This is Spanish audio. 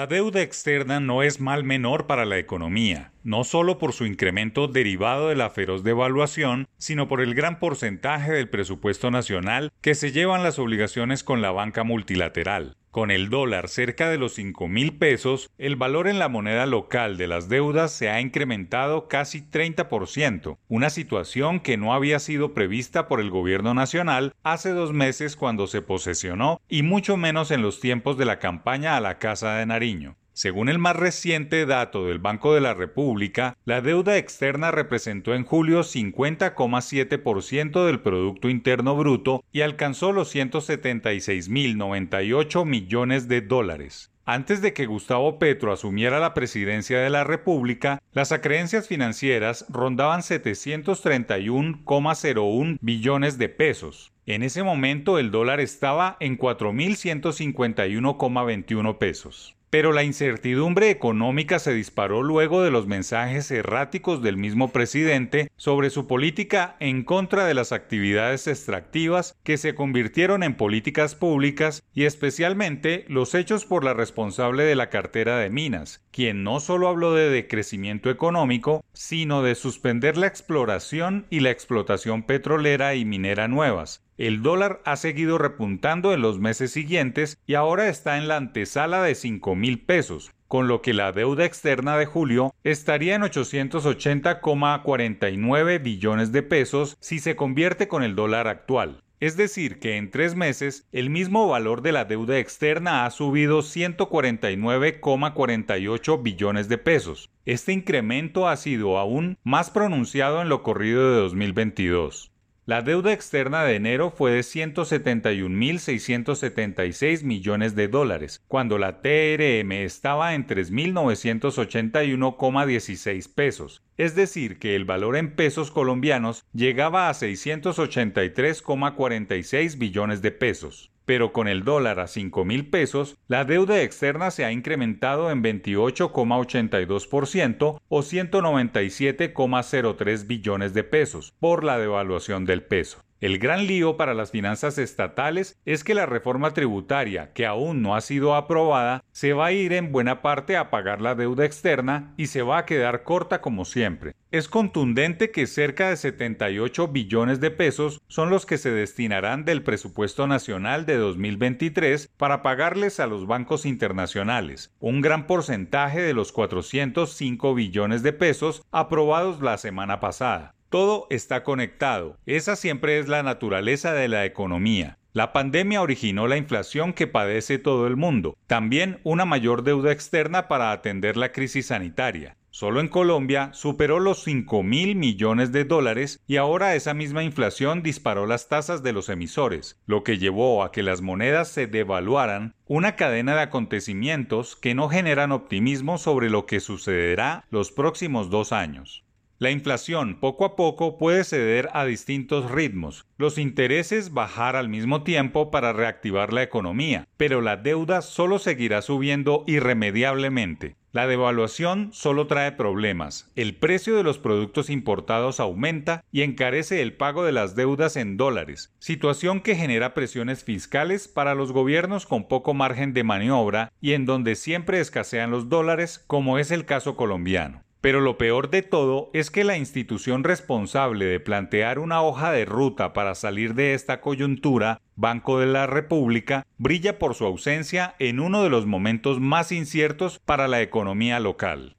La deuda externa no es mal menor para la economía, no solo por su incremento derivado de la feroz devaluación, sino por el gran porcentaje del presupuesto nacional que se llevan las obligaciones con la banca multilateral. Con el dólar cerca de los 5 mil pesos, el valor en la moneda local de las deudas se ha incrementado casi 30%, una situación que no había sido prevista por el gobierno nacional hace dos meses cuando se posesionó y mucho menos en los tiempos de la campaña a la Casa de Nariño. Según el más reciente dato del Banco de la República, la deuda externa representó en julio 50,7% del Producto Interno Bruto y alcanzó los 176.098 millones de dólares. Antes de que Gustavo Petro asumiera la presidencia de la República, las acreencias financieras rondaban 731,01 billones de pesos. En ese momento el dólar estaba en 4.151,21 pesos. Pero la incertidumbre económica se disparó luego de los mensajes erráticos del mismo presidente sobre su política en contra de las actividades extractivas que se convirtieron en políticas públicas y especialmente los hechos por la responsable de la cartera de minas, quien no solo habló de decrecimiento económico, sino de suspender la exploración y la explotación petrolera y minera nuevas, el dólar ha seguido repuntando en los meses siguientes y ahora está en la antesala de 5 mil pesos, con lo que la deuda externa de julio estaría en 880,49 billones de pesos si se convierte con el dólar actual. Es decir, que en tres meses el mismo valor de la deuda externa ha subido 149,48 billones de pesos. Este incremento ha sido aún más pronunciado en lo corrido de 2022. La deuda externa de enero fue de 171.676 millones de dólares, cuando la TRM estaba en 3.981,16 pesos, es decir, que el valor en pesos colombianos llegaba a 683,46 billones de pesos pero con el dólar a 5 mil pesos, la deuda externa se ha incrementado en 28,82% o 197,03 billones de pesos por la devaluación del peso. El gran lío para las finanzas estatales es que la reforma tributaria, que aún no ha sido aprobada, se va a ir en buena parte a pagar la deuda externa y se va a quedar corta como siempre. Es contundente que cerca de 78 billones de pesos son los que se destinarán del presupuesto nacional de 2023 para pagarles a los bancos internacionales, un gran porcentaje de los 405 billones de pesos aprobados la semana pasada. Todo está conectado. Esa siempre es la naturaleza de la economía. La pandemia originó la inflación que padece todo el mundo, también una mayor deuda externa para atender la crisis sanitaria. Solo en Colombia superó los 5 mil millones de dólares y ahora esa misma inflación disparó las tasas de los emisores, lo que llevó a que las monedas se devaluaran, una cadena de acontecimientos que no generan optimismo sobre lo que sucederá los próximos dos años. La inflación poco a poco puede ceder a distintos ritmos, los intereses bajar al mismo tiempo para reactivar la economía, pero la deuda solo seguirá subiendo irremediablemente. La devaluación solo trae problemas. El precio de los productos importados aumenta y encarece el pago de las deudas en dólares, situación que genera presiones fiscales para los gobiernos con poco margen de maniobra y en donde siempre escasean los dólares, como es el caso colombiano. Pero lo peor de todo es que la institución responsable de plantear una hoja de ruta para salir de esta coyuntura, Banco de la República, brilla por su ausencia en uno de los momentos más inciertos para la economía local.